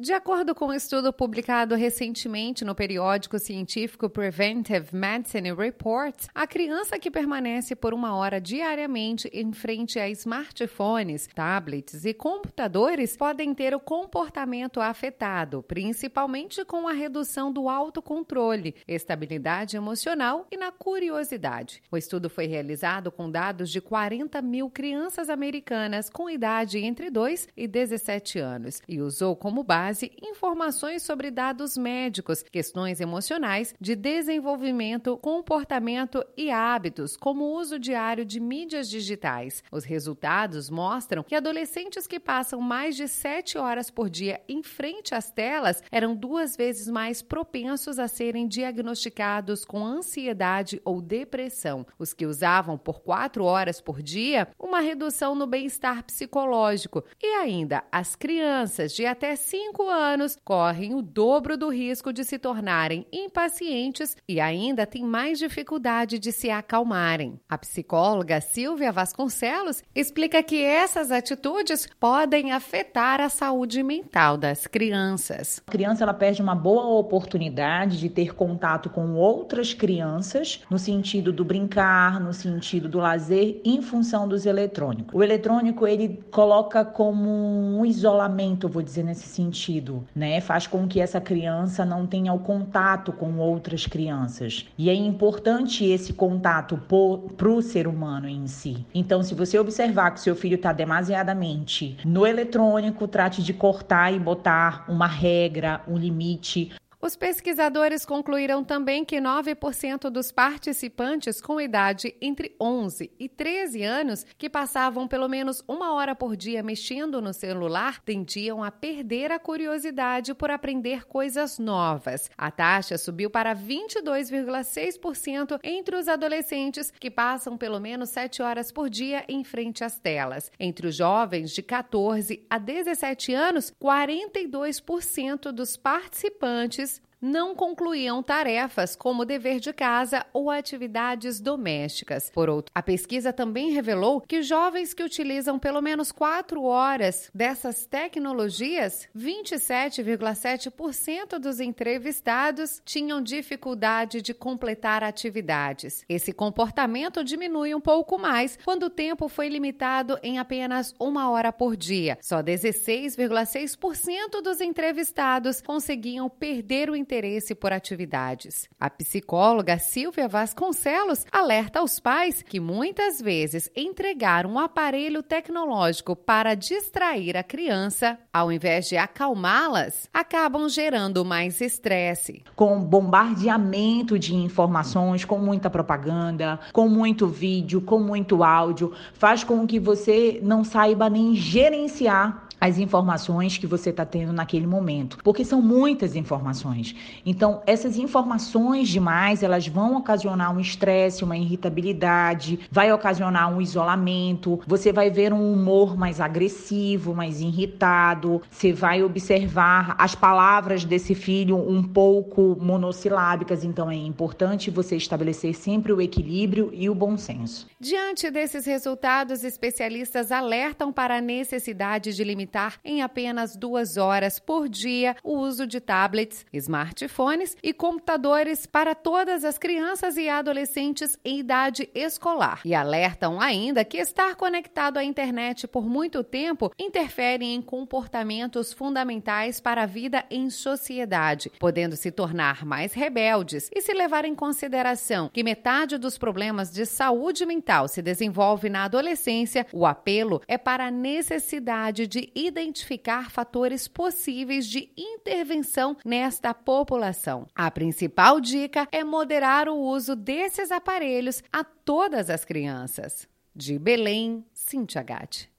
De acordo com um estudo publicado recentemente no periódico científico Preventive Medicine Reports, a criança que permanece por uma hora diariamente em frente a smartphones, tablets e computadores podem ter o comportamento afetado, principalmente com a redução do autocontrole, estabilidade emocional e na curiosidade. O estudo foi realizado com dados de 40 mil crianças americanas com idade entre 2 e 17 anos e usou como base base informações sobre dados médicos, questões emocionais, de desenvolvimento, comportamento e hábitos, como o uso diário de mídias digitais. Os resultados mostram que adolescentes que passam mais de 7 horas por dia em frente às telas eram duas vezes mais propensos a serem diagnosticados com ansiedade ou depressão. Os que usavam por 4 horas por dia, uma redução no bem-estar psicológico. E ainda, as crianças de até 5 5 anos correm o dobro do risco de se tornarem impacientes e ainda têm mais dificuldade de se acalmarem. A psicóloga Silvia Vasconcelos explica que essas atitudes podem afetar a saúde mental das crianças. A criança ela perde uma boa oportunidade de ter contato com outras crianças no sentido do brincar, no sentido do lazer, em função dos eletrônicos. O eletrônico ele coloca como um isolamento, vou dizer nesse sentido sentido, né? Faz com que essa criança não tenha o contato com outras crianças. E é importante esse contato para o ser humano em si. Então, se você observar que seu filho está demasiadamente no eletrônico, trate de cortar e botar uma regra, um limite. Os pesquisadores concluíram também que 9% dos participantes com idade entre 11 e 13 anos que passavam pelo menos uma hora por dia mexendo no celular tendiam a perder a curiosidade por aprender coisas novas. A taxa subiu para 22,6% entre os adolescentes que passam pelo menos 7 horas por dia em frente às telas. Entre os jovens de 14 a 17 anos, 42% dos participantes não concluíam tarefas como dever de casa ou atividades domésticas. Por outro, a pesquisa também revelou que jovens que utilizam pelo menos quatro horas dessas tecnologias, 27,7% dos entrevistados tinham dificuldade de completar atividades. Esse comportamento diminui um pouco mais quando o tempo foi limitado em apenas uma hora por dia. Só 16,6% dos entrevistados conseguiam perder o interesse por atividades. A psicóloga Silvia Vasconcelos alerta aos pais que muitas vezes entregar um aparelho tecnológico para distrair a criança, ao invés de acalmá-las, acabam gerando mais estresse. Com bombardeamento de informações, com muita propaganda, com muito vídeo, com muito áudio, faz com que você não saiba nem gerenciar as informações que você está tendo naquele momento, porque são muitas informações. Então, essas informações demais, elas vão ocasionar um estresse, uma irritabilidade, vai ocasionar um isolamento, você vai ver um humor mais agressivo, mais irritado, você vai observar as palavras desse filho um pouco monossilábicas, então é importante você estabelecer sempre o equilíbrio e o bom senso. Diante desses resultados, especialistas alertam para a necessidade de limitar limitar em apenas duas horas por dia o uso de tablets, smartphones e computadores para todas as crianças e adolescentes em idade escolar. E alertam ainda que estar conectado à internet por muito tempo interfere em comportamentos fundamentais para a vida em sociedade, podendo se tornar mais rebeldes e se levar em consideração que metade dos problemas de saúde mental se desenvolve na adolescência, o apelo é para a necessidade de identificar fatores possíveis de intervenção nesta população. A principal dica é moderar o uso desses aparelhos a todas as crianças. De Belém, Cintia Gatti.